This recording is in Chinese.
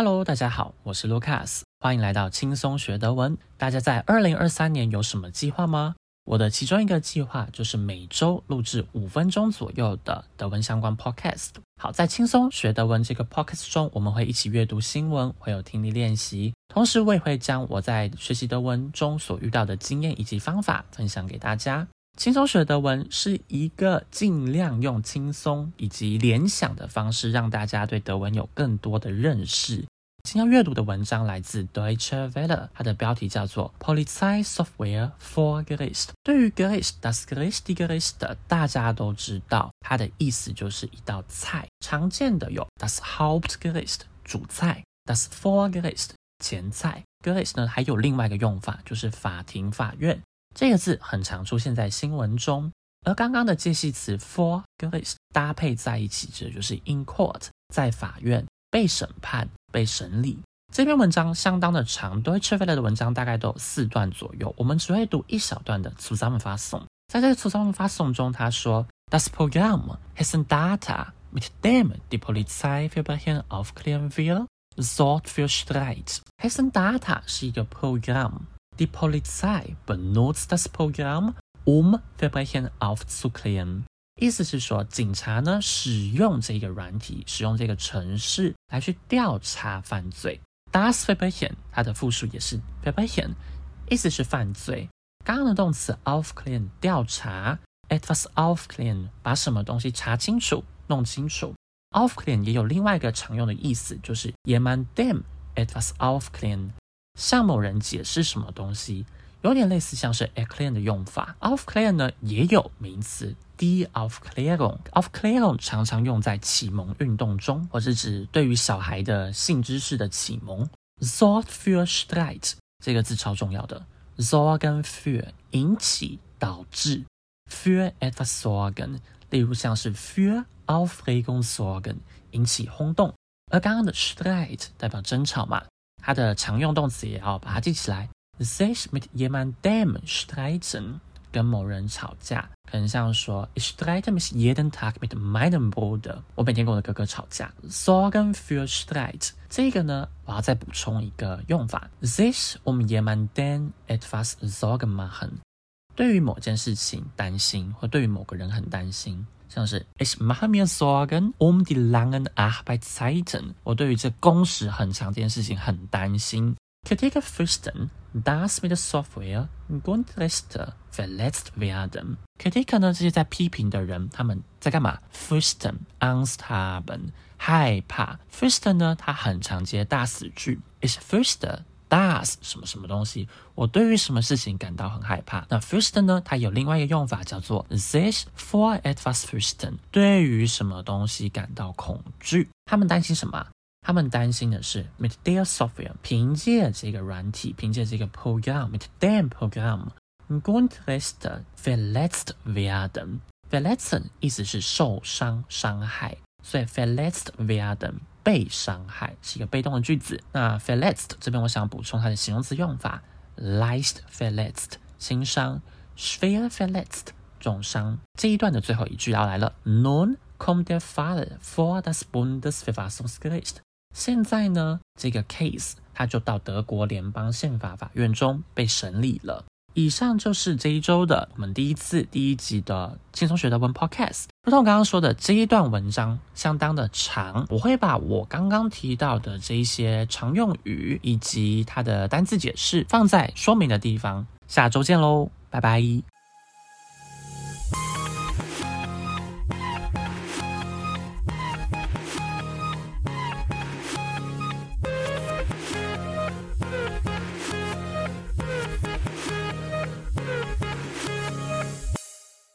Hello，大家好，我是 Lucas，欢迎来到轻松学德文。大家在二零二三年有什么计划吗？我的其中一个计划就是每周录制五分钟左右的德文相关 podcast。好，在轻松学德文这个 podcast 中，我们会一起阅读新闻，会有听力练习，同时我也会将我在学习德文中所遇到的经验以及方法分享给大家。轻松学德文是一个尽量用轻松以及联想的方式，让大家对德文有更多的认识。今天要阅读的文章来自 Deutsche Welle，它的标题叫做 Polizei Software for Gericht。对于 Gericht，das Gericht die Gericht，大家都知道，它的意思就是一道菜。常见的有 das Hauptgericht 主菜，das Vorgericht 前菜。Gericht 呢还有另外一个用法，就是法庭、法院。这个字很常出现在新闻中，而刚刚的介系词 for Gericht 搭配在一起，指的就是 in court，在法院被审判、被审理。这篇文章相当的长，Deutsche Welle 的文章大概都有四段左右，我们只会读一小段的 Zusammenfassung。在这个 Zusammenfassung 中，他说：Das Programm Hessen Data mit dem die Polizei Verbrechen aufklären will, sorgt für Streit. Hessen Data 是一个 Programm。Die Polizei benutzt das Programm, um Verbrechen aufzuklären。意思是说，警察呢使用这个软体，使用这个程式来去调查犯罪。Das Verbrechen 它的复数也是 Verbrechen，意思是犯罪。刚刚的动词 aufklären 调查，etwas aufklären 把什么东西查清楚、弄清楚。Aufklären 也有另外一个常用的意思，就是 jemandem etwas aufklären。向某人解释什么东西，有点类似像是 erklären 的用法。aufklären 呢也有名词 die Aufklärung。Aufklärung 常常用在启蒙运动中，或是指对于小孩的性知识的启蒙。sorgt für Streit 这个字超重要的，sorgen für 引起导致，für etwas sorgen，例如像是 für Aufregung sorgen 引起轰动，而刚刚的 Streit 代表争吵嘛。它的常用动词也要把它记起来。Sich mit jemandem streiten，跟某人吵架，可能像说，Ich streite mich jeden Tag mit meinem Bruder。我每天跟我的哥哥吵架。Sorgen für Streit，这个呢，我要再补充一个用法。Sich um jemanden etwas Sorgen machen，对于某件事情担心，或对于某个人很担心。像是 Ich mache mir Sorgen um die langen Arbeitszeiten。我对于这工时很长这件事情很担心。Kritiker fürchten, dass mit der Software Grundrechte verletzt werden。Kritiker 呢，这些在批评的人，他们在干嘛？Fürchten, Angst haben，害怕。Fürchten 呢，它很常接大死句。Ich fürchte Does 什么什么东西？我对于什么事情感到很害怕？那 first 呢？它有另外一个用法叫做 this for etwas fürchten，对于什么东西感到恐惧？他们担心什么？他们担心的是 mit der Software，凭借这个软体，凭借这个 program，mit dem Programm Grundrechte verletzt werden。verletzen 意思是受伤、伤害，所以 verletzt werden。被伤害是一个被动的句子。那 FELT 这边我想补充它的形容词用法：leicht verletzt 轻伤，schwer verletzt 重伤。这一段的最后一句要来了：Nun kommt der Fall vor das Bundesverfassungsgericht。现在呢，这个 case 它就到德国联邦宪法法院中被审理了。以上就是这一周的我们第一次第一集的轻松学德文 Podcast。如同我刚刚说的，这一段文章相当的长，我会把我刚刚提到的这一些常用语以及它的单字解释放在说明的地方。下周见喽，拜拜。